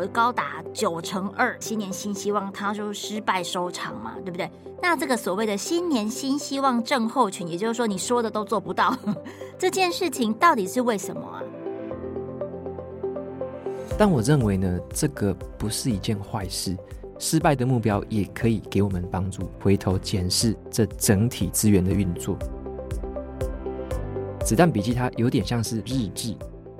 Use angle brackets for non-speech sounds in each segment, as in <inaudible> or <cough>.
有高达九成二新年新希望，他就失败收场嘛，对不对？那这个所谓的新年新希望症候群，也就是说你说的都做不到，<laughs> 这件事情到底是为什么啊？但我认为呢，这个不是一件坏事。失败的目标也可以给我们帮助，回头检视这整体资源的运作。子弹笔记它有点像是日志，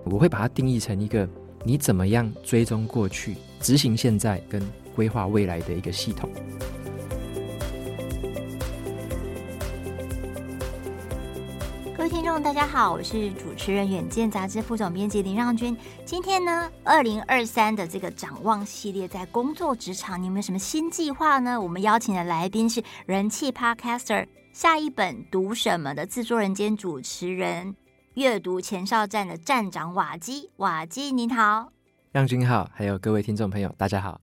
我会把它定义成一个你怎么样追踪过去、执行现在跟规划未来的一个系统。各位听众，大家好，我是主持人远见杂志副总编辑林让均。今天呢，二零二三的这个展望系列，在工作职场，你有没有什么新计划呢？我们邀请的来宾是人气 Podcaster 下一本读什么的制作人兼主持人，阅读前哨站的站长瓦基。瓦基您好，让君好，还有各位听众朋友，大家好。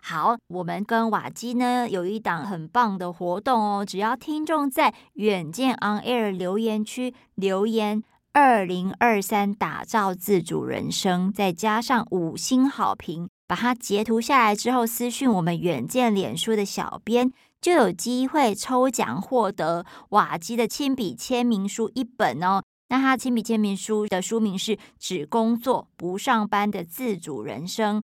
好，我们跟瓦基呢有一档很棒的活动哦，只要听众在远见 On Air 留言区留言“二零二三打造自主人生”，再加上五星好评，把它截图下来之后，私讯我们远见脸书的小编，就有机会抽奖获得瓦基的亲笔签名书一本哦。那他亲笔签名书的书名是《只工作不上班的自主人生》。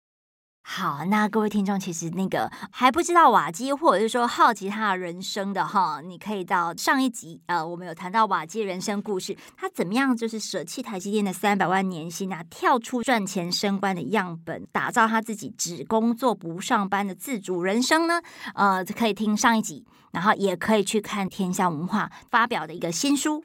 好，那各位听众，其实那个还不知道瓦基，或者是说好奇他的人生的哈，你可以到上一集，呃，我们有谈到瓦基人生故事，他怎么样就是舍弃台积电的三百万年薪啊，跳出赚钱升官的样本，打造他自己只工作不上班的自主人生呢？呃，可以听上一集，然后也可以去看天下文化发表的一个新书《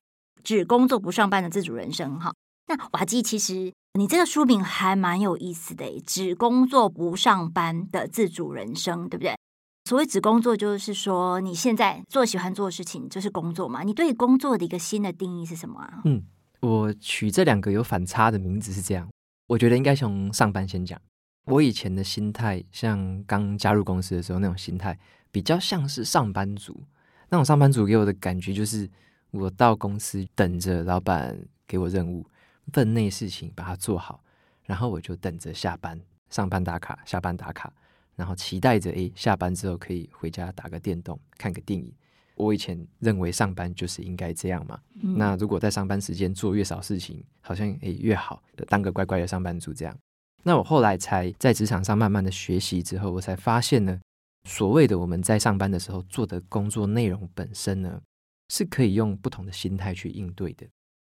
只工作不上班的自主人生》哈。那瓦基其实。你这个书名还蛮有意思的，只工作不上班的自主人生，对不对？所谓只工作，就是说你现在做喜欢做的事情就是工作嘛。你对工作的一个新的定义是什么啊？嗯，我取这两个有反差的名字是这样，我觉得应该从上班先讲。我以前的心态，像刚加入公司的时候那种心态，比较像是上班族。那种上班族给我的感觉就是，我到公司等着老板给我任务。分内事情把它做好，然后我就等着下班，上班打卡，下班打卡，然后期待着诶，下班之后可以回家打个电动，看个电影。我以前认为上班就是应该这样嘛。嗯、那如果在上班时间做越少事情，好像诶越好，当个乖乖的上班族这样。那我后来才在职场上慢慢的学习之后，我才发现呢，所谓的我们在上班的时候做的工作内容本身呢，是可以用不同的心态去应对的。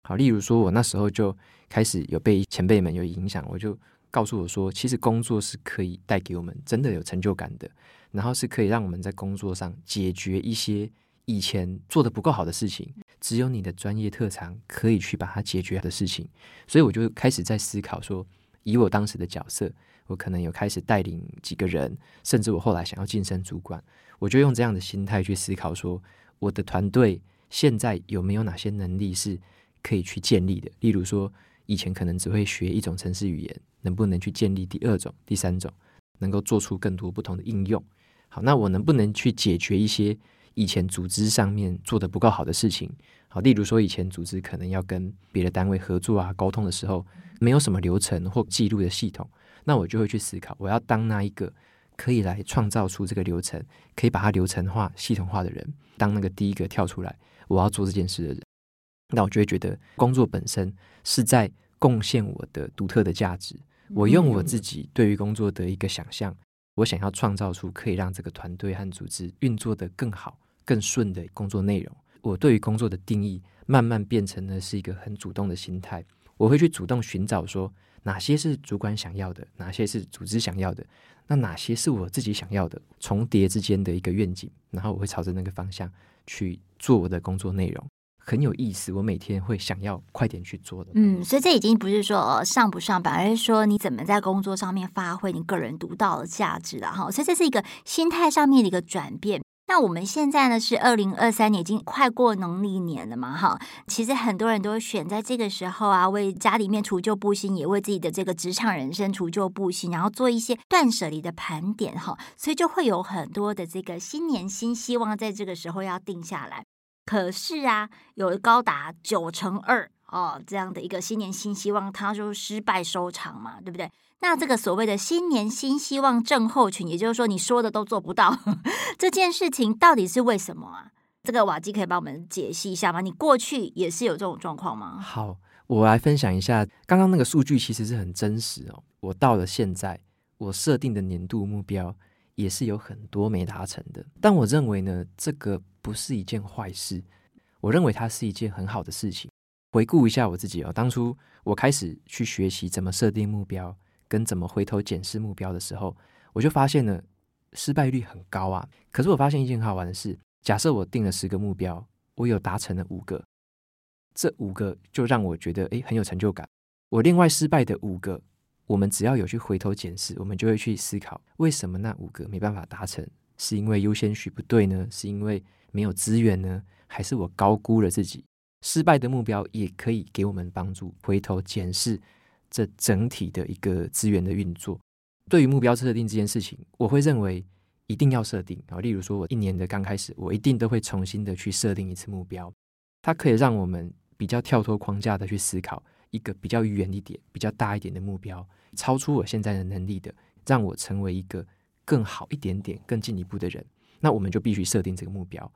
好，例如说，我那时候就开始有被前辈们有影响，我就告诉我说，其实工作是可以带给我们真的有成就感的，然后是可以让我们在工作上解决一些以前做得不够好的事情，只有你的专业特长可以去把它解决的事情。所以我就开始在思考说，以我当时的角色，我可能有开始带领几个人，甚至我后来想要晋升主管，我就用这样的心态去思考说，我的团队现在有没有哪些能力是。可以去建立的，例如说，以前可能只会学一种城市语言，能不能去建立第二种、第三种，能够做出更多不同的应用？好，那我能不能去解决一些以前组织上面做得不够好的事情？好，例如说，以前组织可能要跟别的单位合作啊、沟通的时候，没有什么流程或记录的系统，那我就会去思考，我要当那一个可以来创造出这个流程，可以把它流程化、系统化的人，当那个第一个跳出来，我要做这件事的人。那我就会觉得工作本身是在贡献我的独特的价值。我用我自己对于工作的一个想象，我想要创造出可以让这个团队和组织运作得更好、更顺的工作内容。我对于工作的定义慢慢变成了是一个很主动的心态。我会去主动寻找说哪些是主管想要的，哪些是组织想要的，那哪些是我自己想要的，重叠之间的一个愿景，然后我会朝着那个方向去做我的工作内容。很有意思，我每天会想要快点去做的。嗯，所以这已经不是说上不上班，而是说你怎么在工作上面发挥你个人独到的价值了哈。所以这是一个心态上面的一个转变。那我们现在呢是二零二三年，已经快过农历年了嘛哈。其实很多人都选在这个时候啊，为家里面除旧布新，也为自己的这个职场人生除旧布新，然后做一些断舍离的盘点哈。所以就会有很多的这个新年新希望，在这个时候要定下来。可是啊，有高达九成二哦，这样的一个新年新希望，它就失败收场嘛，对不对？那这个所谓的新年新希望症候群，也就是说你说的都做不到，<laughs> 这件事情到底是为什么啊？这个瓦基可以帮我们解析一下吗？你过去也是有这种状况吗？好，我来分享一下，刚刚那个数据其实是很真实哦。我到了现在，我设定的年度目标也是有很多没达成的。但我认为呢，这个不是一件坏事，我认为它是一件很好的事情。回顾一下我自己哦，当初我开始去学习怎么设定目标，跟怎么回头检视目标的时候，我就发现了失败率很高啊。可是我发现一件很好玩的事。假设我定了十个目标，我有达成了五个，这五个就让我觉得诶很有成就感。我另外失败的五个，我们只要有去回头检视，我们就会去思考为什么那五个没办法达成？是因为优先序不对呢？是因为没有资源呢？还是我高估了自己？失败的目标也可以给我们帮助，回头检视这整体的一个资源的运作。对于目标设定这件事情，我会认为。一定要设定啊！例如说，我一年的刚开始，我一定都会重新的去设定一次目标。它可以让我们比较跳脱框架的去思考一个比较远一点、比较大一点的目标，超出我现在的能力的，让我成为一个更好一点点、更进一步的人。那我们就必须设定这个目标。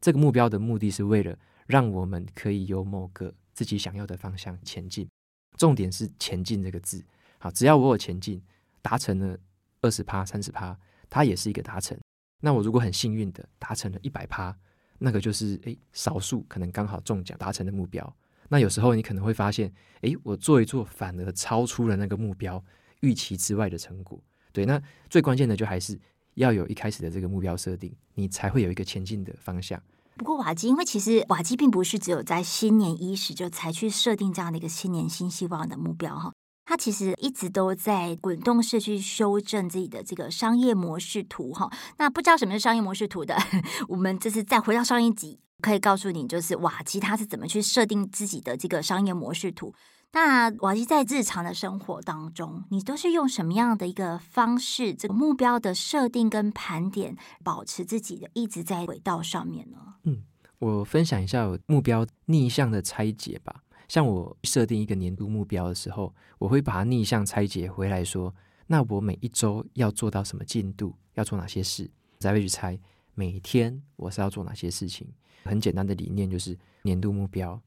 这个目标的目的是为了让我们可以有某个自己想要的方向前进。重点是“前进”这个字。好，只要我有前进，达成了二十趴、三十趴。它也是一个达成。那我如果很幸运的达成了一百趴，那个就是诶少数可能刚好中奖达成的目标。那有时候你可能会发现，诶，我做一做反而超出了那个目标预期之外的成果。对，那最关键的就还是要有一开始的这个目标设定，你才会有一个前进的方向。不过瓦基，因为其实瓦基并不是只有在新年伊始就才去设定这样的一个新年新希望的目标哈。他其实一直都在滚动式去修正自己的这个商业模式图哈。那不知道什么是商业模式图的，<laughs> 我们这次再回到上一集，可以告诉你，就是瓦基他是怎么去设定自己的这个商业模式图。那瓦基在日常的生活当中，你都是用什么样的一个方式，这个目标的设定跟盘点，保持自己的一直在轨道上面呢？嗯，我分享一下我目标逆向的拆解吧。像我设定一个年度目标的时候，我会把它逆向拆解回来说，那我每一周要做到什么进度，要做哪些事，才会去猜每天我是要做哪些事情。很简单的理念就是年度目标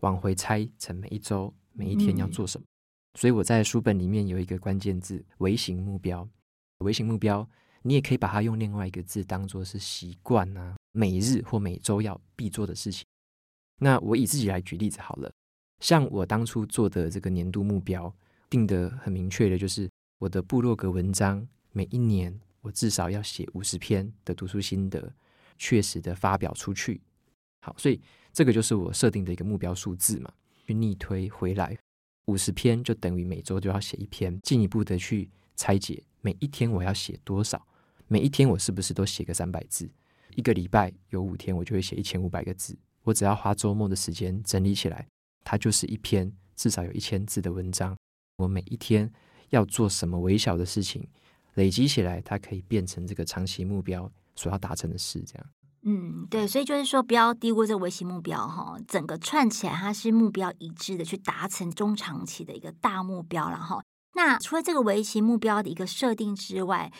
往回拆成每一周、每一天要做什么。嗯。所以我在书本里面有一个关键字“微型目标”。微型目标，你也可以把它用另外一个字当做是习惯啊，每日或每周要必做的事情。那我以自己来举例子好了。像我当初做的这个年度目标定得很明确的，就是我的部落格文章每一年我至少要写五十篇的读书心得，确实的发表出去。好，所以这个就是我设定的一个目标数字嘛。去逆推回来，五十篇就等于每周都要写一篇，进一步的去拆解每一天我要写多少，每一天我是不是都写个三百字？一个礼拜有五天，我就会写一千五百个字。我只要花周末的时间整理起来。它就是一篇至少有一千字的文章。我每一天要做什么微小的事情，累积起来，它可以变成这个长期目标所要达成的事。这样，嗯，对，所以就是说，不要低估这个微型目标哈，整个串起来，它是目标一致的，去达成中长期的一个大目标然后。那除了这个围棋目标的一个设定之外，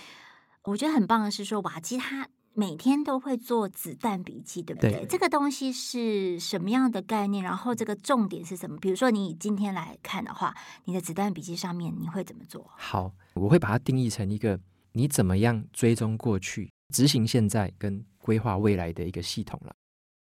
我觉得很棒的是说，瓦基他。每天都会做子弹笔记，对不对？对。这个东西是什么样的概念？然后这个重点是什么？比如说，你以今天来看的话，你的子弹笔记上面你会怎么做？好，我会把它定义成一个你怎么样追踪过去、执行现在跟规划未来的一个系统了。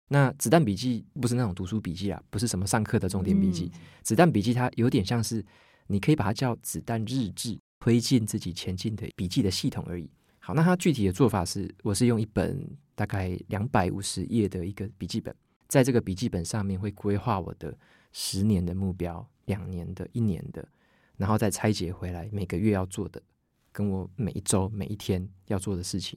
那子弹笔记不是那种读书笔记啊，不是什么上课的重点笔记。嗯。子弹笔记它有点像是，你可以把它叫子弹日志，推进自己前进的笔记的系统而已。好，那它具体的做法是，我是用一本大概两百五十页的一个笔记本，在这个笔记本上面会规划我的十年的目标、两年的、一年的，然后再拆解回来每个月要做的，跟我每一周、每一天要做的事情。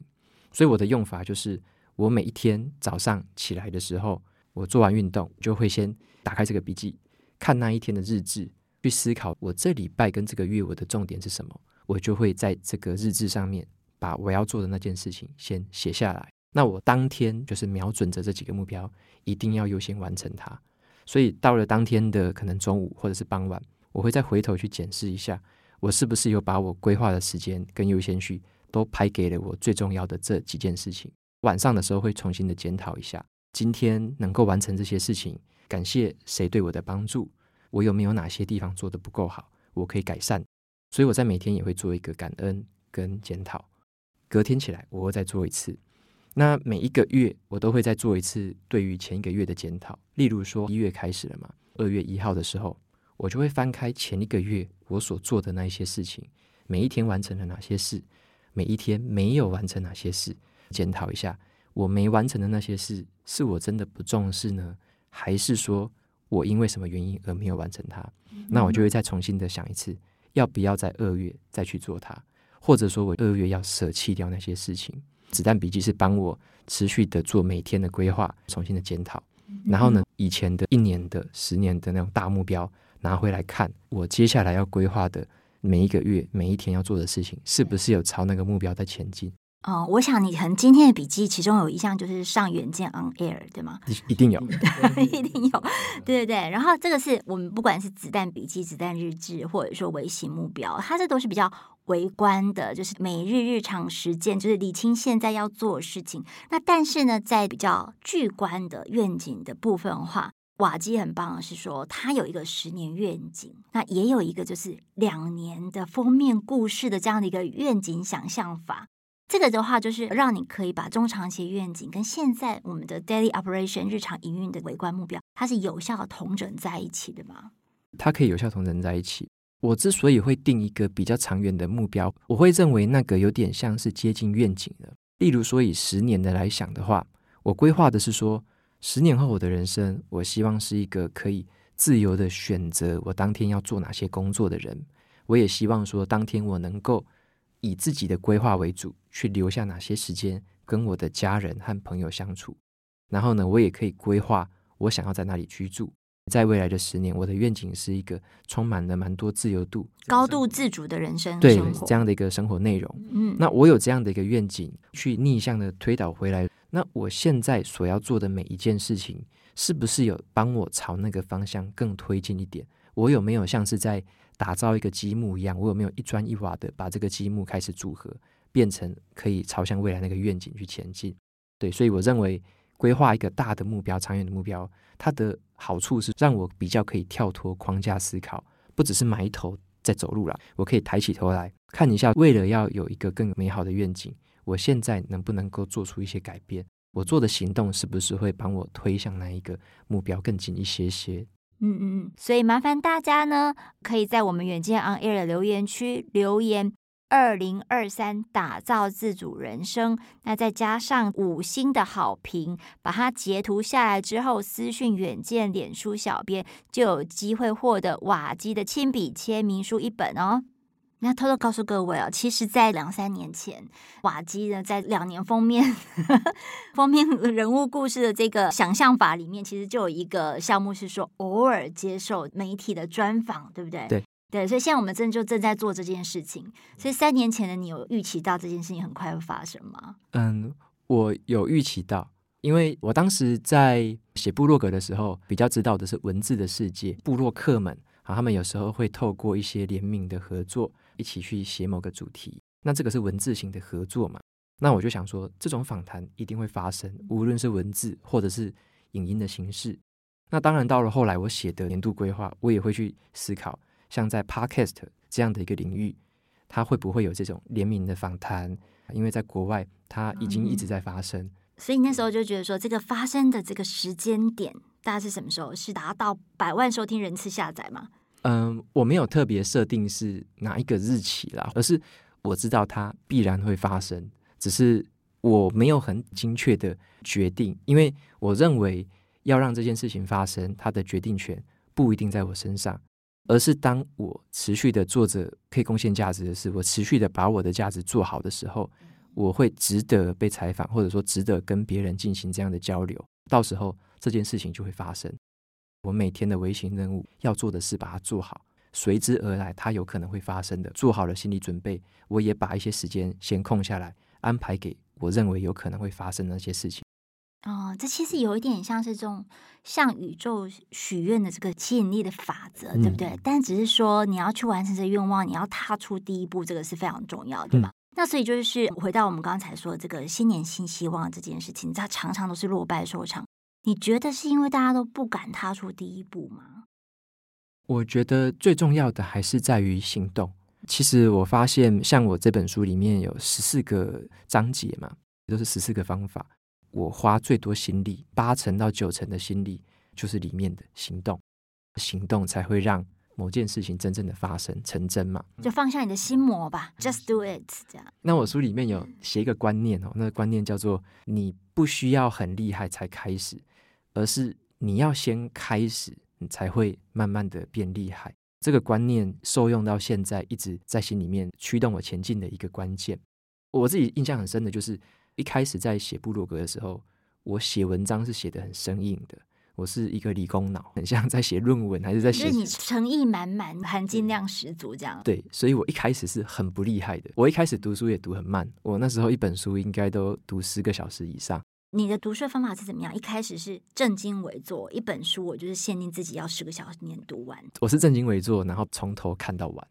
所以我的用法就是，我每一天早上起来的时候，我做完运动就会先打开这个笔记，看那一天的日志，去思考我这礼拜跟这个月我的重点是什么，我就会在这个日志上面。把我要做的那件事情先写下来，那我当天就是瞄准着这几个目标，一定要优先完成它。所以到了当天的可能中午或者是傍晚，我会再回头去检视一下，我是不是有把我规划的时间跟优先序都排给了我最重要的这几件事情。晚上的时候会重新的检讨一下，今天能够完成这些事情，感谢谁对我的帮助，我有没有哪些地方做得不够好，我可以改善。所以我在每天也会做一个感恩跟检讨，隔天起来我会再做一次。那每一个月我都会再做一次对于前一个月的检讨。例如说一月开始了嘛，二月一号的时候，我就会翻开前一个月我所做的那一些事情，每一天完成了哪些事，每一天没有完成哪些事，检讨一下我没完成的那些事，是我真的不重视呢，还是说我因为什么原因而没有完成它？那我就会再重新的想一次。要不要在二月再去做它，或者说我二月要舍弃掉那些事情？子弹笔记是帮我持续的做每天的规划，重新的检讨，然后呢，以前的一年的、十年的那种大目标拿回来看，我接下来要规划的每一个月、每一天要做的事情，是不是有朝那个目标在前进？哦，我想你可能今天的笔记其中有一项就是上远见 on air，对吗？<laughs> 一定有，一定有，对对对。然后这个是我们不管是子弹笔记、子弹日志，或者说微型目标，它这都是比较微观的，就是每日日常实践，就是理清现在要做的事情。那但是呢，在比较巨观的愿景的部分的话，瓦基很棒是说，他有一个十年愿景，那也有一个就是两年的封面故事的这样的一个愿景想象法。这个的话，就是让你可以把中长期愿景跟现在我们的 daily operation 日常营运的微观目标，它是有效的同整在一起的吗？它可以有效同整在一起。我之所以会定一个比较长远的目标，我会认为那个有点像是接近愿景的。例如说，以十年的来想的话，我规划的是说，十年后我的人生，我希望是一个可以自由的选择我当天要做哪些工作的人。我也希望说，当天我能够。以自己的规划为主，去留下哪些时间跟我的家人和朋友相处。然后呢，我也可以规划我想要在哪里居住。在未来的十年，我的愿景是一个充满了蛮多自由度、高度自主的人生，对，这样的一个生活内容。嗯，那我有这样的一个愿景，去逆向的推导回来。那我现在所要做的每一件事情，是不是有帮我朝那个方向更推进一点？我有没有像是在打造一个积木一样，我有没有一砖一瓦的把这个积木开始组合，变成可以朝向未来那个愿景去前进？对，所以我认为规划一个大的目标、长远的目标，它的好处是让我比较可以跳脱框架思考，不只是埋头在走路了，我可以抬起头来看一下，为了要有一个更美好的愿景，我现在能不能够做出一些改变？我做的行动是不是会帮我推向那一个目标更近一些些？嗯嗯嗯，所以麻烦大家呢，可以在我们远见 On Air 的留言区留言“二零二三打造自主人生”，那再加上五星的好评，把它截图下来之后，私讯远见脸书小编，就有机会获得瓦基的亲笔签名书一本哦。那偷偷告诉各位哦，其实，在两三年前，瓦基呢在两年封面 <laughs> 封面人物故事的这个想象法里面，其实就有一个项目是说偶尔接受媒体的专访，对不对？对对，所以现在我们正就正在做这件事情。所以三年前的你有预期到这件事情很快会发生吗？嗯，我有预期到，因为我当时在写部落格的时候，比较知道的是文字的世界，部落客们啊，他们有时候会透过一些联名的合作。一起去写某个主题，那这个是文字型的合作嘛？那我就想说，这种访谈一定会发生，无论是文字或者是影音的形式。那当然，到了后来我写的年度规划，我也会去思考，像在 Podcast 这样的一个领域，它会不会有这种联名的访谈？因为在国外，它已经一直在发生。嗯，所以那时候就觉得说，这个发生的这个时间点，大概是什么时候？是达到百万收听人次下载吗？嗯，我没有特别设定是哪一个日期啦，而是我知道它必然会发生，只是我没有很精确的决定，因为我认为要让这件事情发生，它的决定权不一定在我身上，而是当我持续的做着可以贡献价值的事，我持续的把我的价值做好的时候，我会值得被采访，或者说值得跟别人进行这样的交流，到时候这件事情就会发生。我每天的微型任务要做的事把它做好，随之而来它有可能会发生的，做好了心理准备，我也把一些时间先空下来，安排给我认为有可能会发生的那些事情。哦，这其实有一点像是这种向宇宙许愿的这个吸引力的法则，对不对？嗯、但只是说你要去完成这个愿望，你要踏出第一步，这个是非常重要的，对吧？嗯、那所以就是回到我们刚才说的这个新年新希望这件事情，它常常都是落败收场。你觉得是因为大家都不敢踏出第一步吗？我觉得最重要的还是在于行动。其实我发现，像我这本书里面有十四个章节嘛，都是十四个方法。我花最多心力，八成到九成的心力，就是里面的行动。行动才会让某件事情真正的发生成真嘛。就放下你的心魔吧，Just do it，这样。那我书里面有写一个观念哦，那个观念叫做：你不需要很厉害才开始，而是你要先开始，你才会慢慢的变厉害。这个观念受用到现在，一直在心里面驱动我前进的一个关键。我自己印象很深的就是。一开始在写部落格的时候，我写文章是写的很生硬的。我是一个理工脑，很像在写论文，还是在写？就是你诚意满满，含金量十足这样。对，所以我一开始是很不厉害的。我一开始读书也读很慢，我那时候一本书应该都读十个小时以上。你的读书方法是怎么样？一开始是正襟危坐，一本书我就是限定自己要十个小时念读完。我是正襟危坐，然后从头看到完。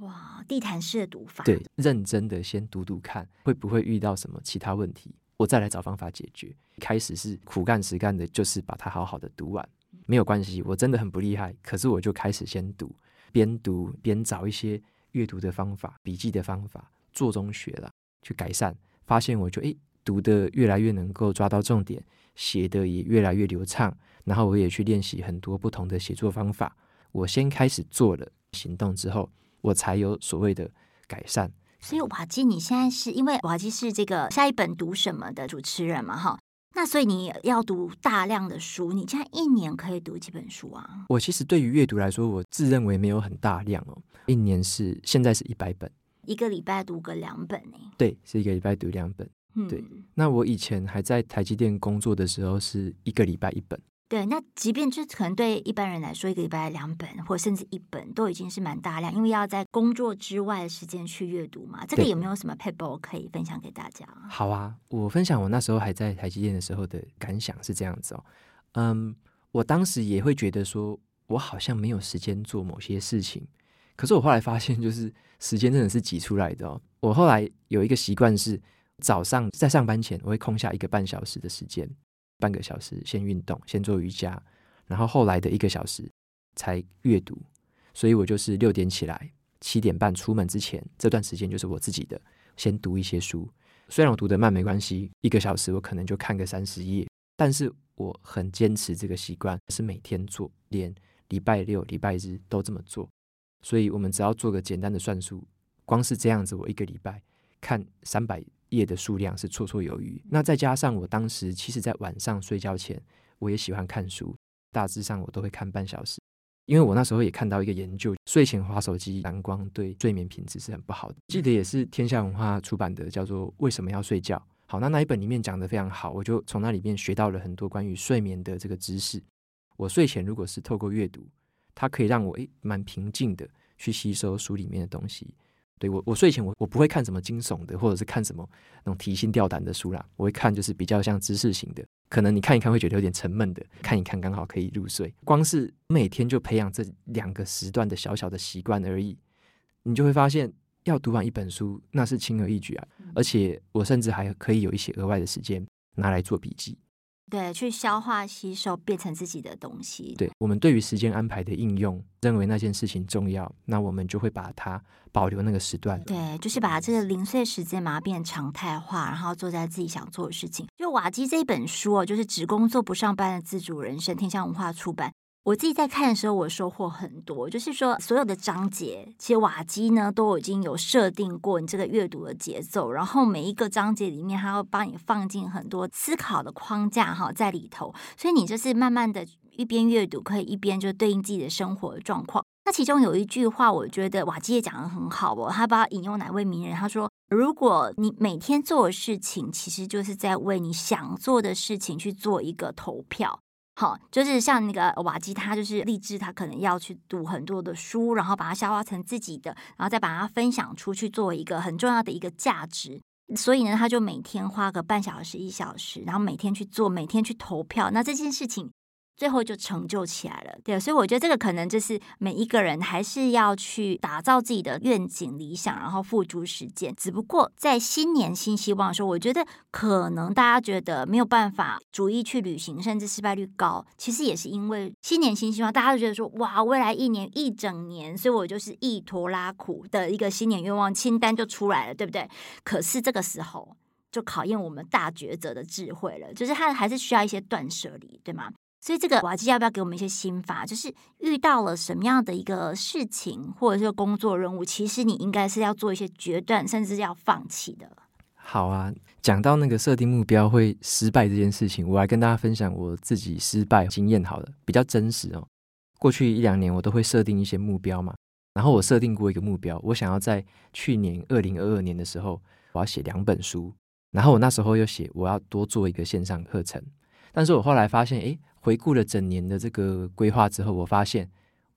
哇，地毯式的读法，对，认真的先读读看，会不会遇到什么其他问题，我再来找方法解决。开始是苦干实干的，就是把它好好的读完，没有关系，我真的很不厉害，可是我就开始先读，边读边找一些阅读的方法、笔记的方法，做中学了，去改善，发现我就诶，读的越来越能够抓到重点，写的也越来越流畅，然后我也去练习很多不同的写作方法。我先开始做了行动之后。我才有所谓的改善。所以瓦基，你现在是因为瓦基是这个下一本读什么的主持人嘛？哈，那所以你要读大量的书。你现在一年可以读几本书啊？我其实对于阅读来说，我自认为没有很大量哦。一年是现在是一百本，一个礼拜读个两本呢？对，是一个礼拜读两本。嗯，对。那我以前还在台积电工作的时候，是一个礼拜一本。对，那即便就可能对一般人来说，一个礼拜两本，或甚至一本，都已经是蛮大量，因为要在工作之外的时间去阅读嘛。这个有没有什么撇步可以分享给大家？好啊，我分享我那时候还在台积电的时候的感想是这样子哦。嗯，我当时也会觉得说，我好像没有时间做某些事情。可是我后来发现，就是时间真的是挤出来的哦。我后来有一个习惯是，早上在上班前，我会空下一个半小时的时间。半个小时先运动，先做瑜伽，然后后来的一个小时才阅读。所以我就是六点起来，七点半出门之前这段时间就是我自己的，先读一些书。虽然我读得慢没关系，一个小时我可能就看个三十页，但是我很坚持这个习惯，是每天做，连礼拜六、礼拜日都这么做。所以我们只要做个简单的算术，光是这样子，我一个礼拜看三百页的数量是绰绰有余。那再加上我当时其实，在晚上睡觉前，我也喜欢看书，大致上我都会看半小时。因为我那时候也看到一个研究，睡前划手机蓝光对睡眠品质是很不好的。记得也是天下文化出版的，叫做《为什么要睡觉》。好，那那一本里面讲得非常好，我就从那里面学到了很多关于睡眠的这个知识。我睡前如果是透过阅读，它可以让我诶蛮平静的去吸收书里面的东西。对我，我睡前我我不会看什么惊悚的，或者是看什么那种提心吊胆的书啦。我会看就是比较像知识型的，可能你看一看会觉得有点沉闷的，看一看刚好可以入睡。光是每天就培养这两个时段的小小的习惯而已，你就会发现要读完一本书那是轻而易举啊。而且我甚至还可以有一些额外的时间拿来做笔记。对，去消化吸收，变成自己的东西。对，我们对于时间安排的应用，认为那件事情重要，那我们就会把它保留那个时段。对，就是把这个零碎时间嘛变常态化，然后做在自己想做的事情。就瓦基这本书哦，就是只工作不上班的自主人生，天下文化出版。我自己在看的时候，我收获很多。就是说，所有的章节，其实瓦基呢都已经有设定过你这个阅读的节奏，然后每一个章节里面，还要帮你放进很多思考的框架哈在里头。所以你就是慢慢的一边阅读，可以一边就对应自己的生活的状况。那其中有一句话，我觉得瓦基也讲得很好哦。他把引用哪位名人？他说：“如果你每天做的事情，其实就是在为你想做的事情去做一个投票。”好，就是像那个瓦基，他就是立志，他可能要去读很多的书，然后把它消化成自己的，然后再把它分享出去，作为一个很重要的一个价值。所以呢，他就每天花个半小时一小时，然后每天去做，每天去投票。那这件事情。最后就成就起来了，对，所以我觉得这个可能就是每一个人还是要去打造自己的愿景理想，然后付诸实践。只不过在新年新希望的时候，我觉得可能大家觉得没有办法逐一去旅行，甚至失败率高，其实也是因为新年新希望，大家都觉得说哇，未来一年一整年，所以我就是一拖拉苦的一个新年愿望清单就出来了，对不对？可是这个时候就考验我们大抉择的智慧了，就是他还是需要一些断舍离，对吗？所以这个瓦基要不要给我们一些心法？就是遇到了什么样的一个事情，或者是工作任务，其实你应该是要做一些决断，甚至要放弃的。好啊，讲到那个设定目标会失败这件事情，我来跟大家分享我自己失败经验好了，比较真实哦。过去一两年我都会设定一些目标嘛，然后我设定过一个目标，我想要在去年二零二二年的时候，我要写两本书，然后我那时候又写我要多做一个线上课程，但是我后来发现，诶。回顾了整年的这个规划之后，我发现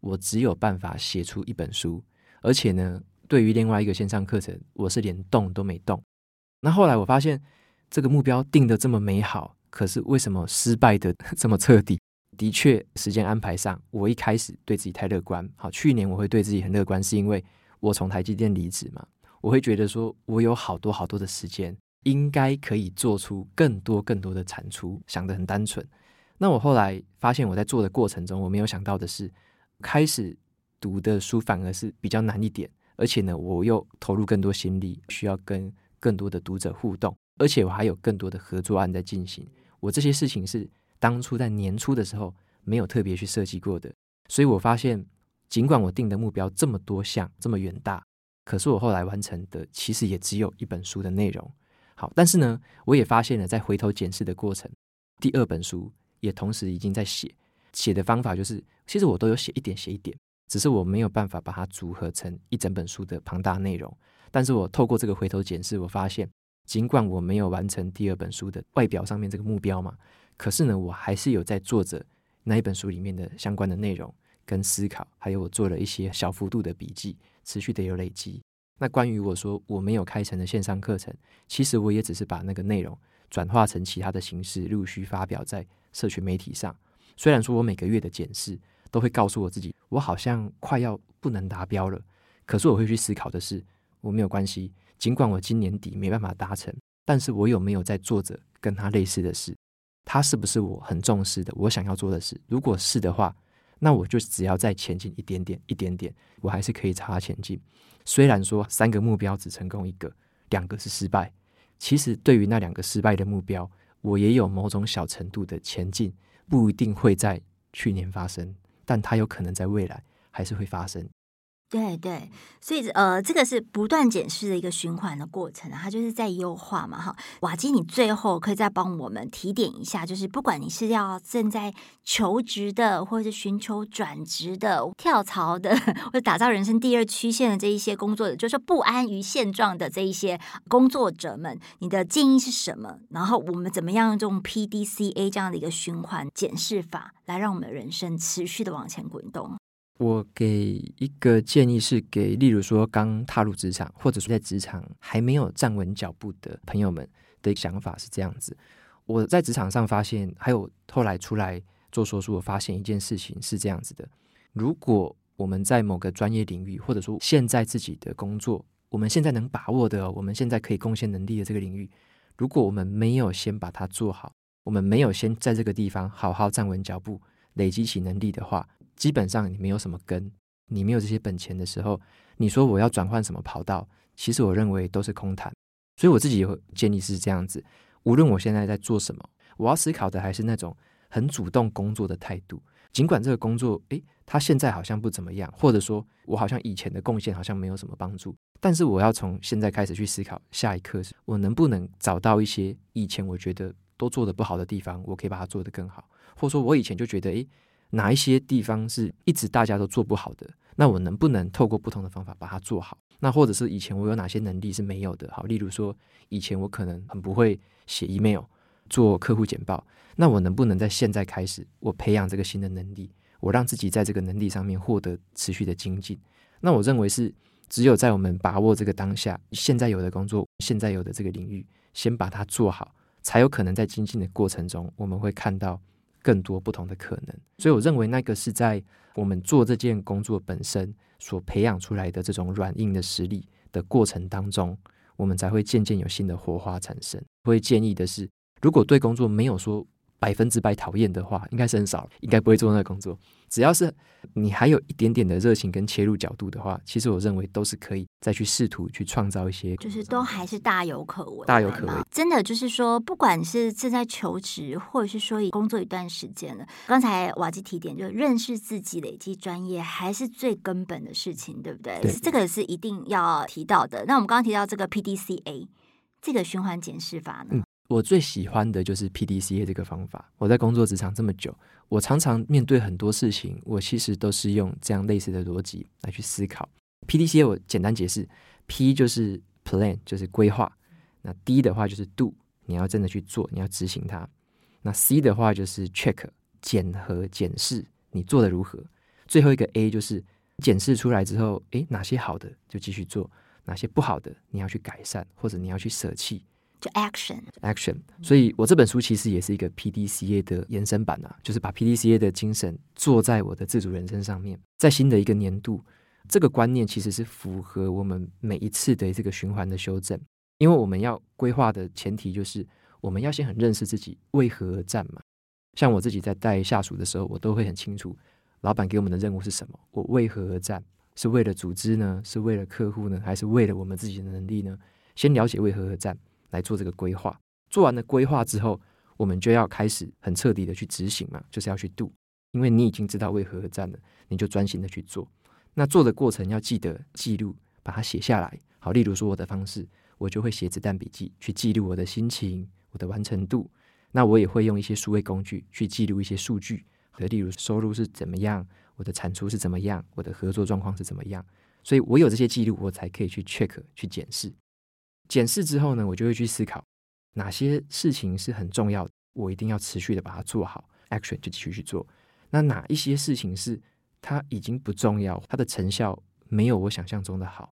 我只有办法写出一本书，而且呢，对于另外一个线上课程，我是连动都没动。那后来我发现这个目标定得这么美好，可是为什么失败的这么彻底？<laughs> 的确，时间安排上，我一开始对自己太乐观。好，去年我会对自己很乐观，是因为我从台积电离职嘛，我会觉得说我有好多好多的时间，应该可以做出更多更多的产出，想得很单纯。那我后来发现，我在做的过程中，我没有想到的是，开始读的书反而是比较难一点，而且呢，我又投入更多心力，需要跟更多的读者互动，而且我还有更多的合作案在进行。我这些事情是当初在年初的时候没有特别去设计过的，所以我发现，尽管我定的目标这么多项，这么远大，可是我后来完成的其实也只有一本书的内容。好，但是呢，我也发现了，在回头检视的过程，第二本书。也同时已经在写，写的方法就是，其实我都有写一点写一点，只是我没有办法把它组合成一整本书的庞大内容。但是我透过这个回头检视，我发现，尽管我没有完成第二本书的外表上面这个目标嘛，可是呢，我还是有在做着那一本书里面的相关的内容跟思考，还有我做了一些小幅度的笔记，持续的有累积。那关于我说我没有开成的线上课程，其实我也只是把那个内容转化成其他的形式，陆续发表在。社群媒体上，虽然说我每个月的检视都会告诉我自己，我好像快要不能达标了，可是我会去思考的是，我没有关系，尽管我今年底没办法达成，但是我有没有在做着跟他类似的事？他是不是我很重视的，我想要做的事？如果是的话，那我就只要再前进一点点，一点点，我还是可以朝他前进。虽然说三个目标只成功一个，两个是失败，其实对于那两个失败的目标。我也有某种小程度的前进，不一定会在去年发生，但它有可能在未来还是会发生。对对，所以呃，这个是不断检视的一个循环的过程，它就是在优化嘛，哈。瓦基，你最后可以再帮我们提点一下，就是不管你是要正在求职的，或者是寻求转职的、跳槽的，或者打造人生第二曲线的这一些工作者，就是不安于现状的这一些工作者们，你的建议是什么？然后我们怎么样用这种 PDCA 这样的一个循环检视法，来让我们的人生持续的往前滚动？我给一个建议是给，例如说刚踏入职场，或者说在职场还没有站稳脚步的朋友们的想法是这样子。我在职场上发现，还有后来出来做说书，我发现一件事情是这样子的：如果我们在某个专业领域，或者说现在自己的工作，我们现在能把握的，我们现在可以贡献能力的这个领域，如果我们没有先把它做好，我们没有先在这个地方好好站稳脚步，累积起能力的话，基本上你没有什么根，你没有这些本钱的时候，你说我要转换什么跑道，其实我认为都是空谈。所以我自己有建议是这样子：无论我现在在做什么，我要思考的还是那种很主动工作的态度。尽管这个工作，诶，它现在好像不怎么样，或者说我好像以前的贡献好像没有什么帮助，但是我要从现在开始去思考，下一刻我能不能找到一些以前我觉得都做得不好的地方，我可以把它做得更好，或者说我以前就觉得，诶。哪一些地方是一直大家都做不好的？那我能不能透过不同的方法把它做好？那或者是以前我有哪些能力是没有的？好，例如说以前我可能很不会写 email、做客户简报，那我能不能在现在开始，我培养这个新的能力，我让自己在这个能力上面获得持续的精进？那我认为是只有在我们把握这个当下，现在有的工作，现在有的这个领域，先把它做好，才有可能在精进的过程中，我们会看到更多不同的可能。所以，我认为那个是在我们做这件工作本身所培养出来的这种软硬的实力的过程当中，我们才会渐渐有新的火花产生。会建议的是，如果对工作没有说百分之百讨厌的话，应该是很少，应该不会做那个工作。只要是你还有一点点的热情跟切入角度的话，其实我认为都是可以再去试图去创造一些，就是都还是大有可为，大有可为。真的就是说，不管是正在求职，或者是说已工作一段时间了，刚才瓦基提点，就认识自己、累积专业，还是最根本的事情，对不对？对，这个是一定要提到的。那我们刚刚提到这个 PDCA 这个循环检视法呢？嗯我最喜欢的就是 PDCA 这个方法。我在工作职场这么久，我常常面对很多事情，我其实都是用这样类似的逻辑来去思考。PDCA 我简单解释，P 就是 Plan，就是规划；那 D 的话就是 Do，你要真的去做，你要执行它；那 C 的话就是 Check，检核检视你做的如何；最后一个 A 就是检视出来之后，诶，哪些好的就继续做，哪些不好的你要去改善，或者你要去舍弃。Action action，所以我这本书其实也是一个 PDCA 的延伸版啊，就是把 PDCA 的精神做在我的自主人生上面。在新的一个年度，这个观念其实是符合我们每一次的这个循环的修正，因为我们要规划的前提就是我们要先很认识自己为何而战嘛。像我自己在带下属的时候，我都会很清楚，老板给我们的任务是什么，我为何而战？是为了组织呢？是为了客户呢？还是为了我们自己的能力呢？先了解为何而战。来做这个规划，做完了规划之后，我们就要开始很彻底的去执行嘛，就是要去 do，因为你已经知道为何而战了，你就专心的去做。那做的过程要记得记录，把它写下来。好，例如说我的方式，我就会写子弹笔记去记录我的心情、我的完成度。那我也会用一些数位工具去记录一些数据，和例如收入是怎么样，我的产出是怎么样，我的合作状况是怎么样。所以我有这些记录，我才可以去 check 去检视。检视之后呢，我就会去思考哪些事情是很重要的，我一定要持续的把它做好，action 就继续去做。那哪一些事情是它已经不重要，它的成效没有我想象中的好，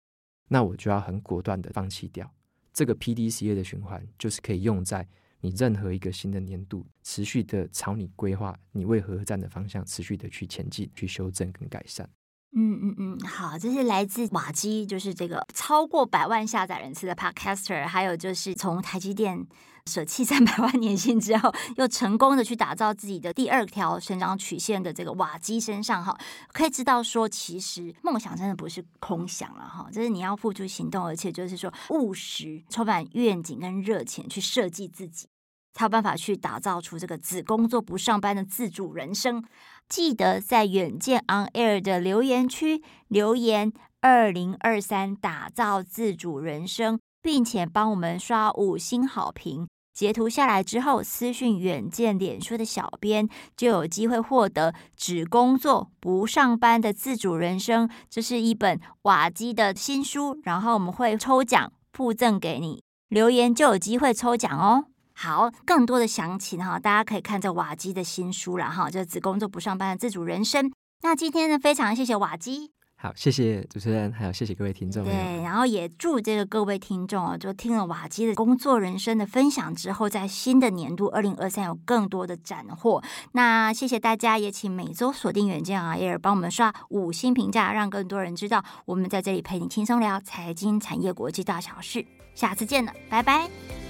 那我就要很果断的放弃掉。这个 PDCA 的循环就是可以用在你任何一个新的年度，持续的朝你规划你为何站的方向，持续的去前进，去修正跟改善。嗯嗯嗯，好，这是来自瓦基，就是这个超过百万下载人次的 Podcaster，还有就是从台积电舍弃三百万年薪之后，又成功的去打造自己的第二条成长曲线的这个瓦基身上，哈，可以知道说，其实梦想真的不是空想了，哈，就是你要付诸行动，而且就是说务实、充满愿景跟热情去设计自己。才有办法去打造出这个只工作不上班的自主人生。记得在远见 On Air 的留言区留言“二零二三打造自主人生”，并且帮我们刷五星好评。截图下来之后，私讯远见脸书的小编，就有机会获得《只工作不上班的自主人生》。这是一本瓦基的新书，然后我们会抽奖附赠给你，留言就有机会抽奖哦。好，更多的详情哈，大家可以看这瓦基的新书了哈，就只工作不上班的自主人生。那今天呢，非常谢谢瓦基，好，谢谢主持人，还有谢谢各位听众。对，然后也祝这个各位听众哦，就听了瓦基的工作人生的分享之后，在新的年度二零二三有更多的斩获。那谢谢大家，也请每周锁定远见 Air，帮我们刷五星评价，让更多人知道我们在这里陪你轻松聊财经、产业、国际大小事。下次见了，拜拜。